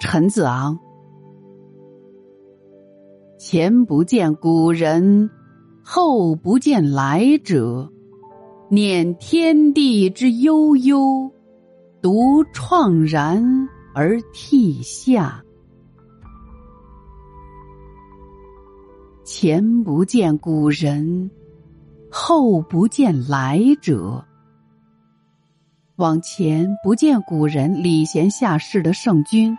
陈子昂，前不见古人，后不见来者。念天地之悠悠，独怆然而涕下。前不见古人，后不见来者。往前不见古人礼贤下士的圣君。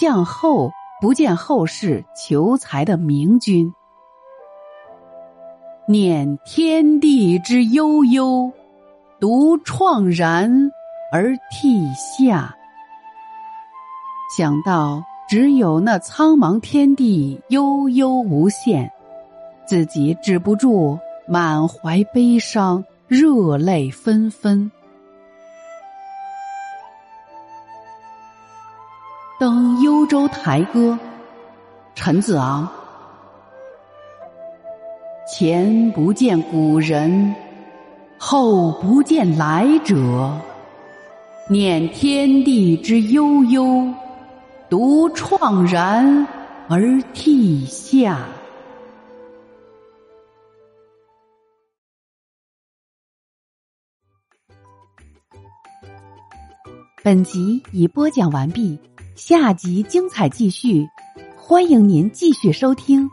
向后不见后世求才的明君，念天地之悠悠，独怆然而涕下。想到只有那苍茫天地悠悠无限，自己止不住满怀悲伤，热泪纷纷。登幽州台歌，陈子昂。前不见古人，后不见来者。念天地之悠悠，独怆然而涕下。本集已播讲完毕。下集精彩继续，欢迎您继续收听。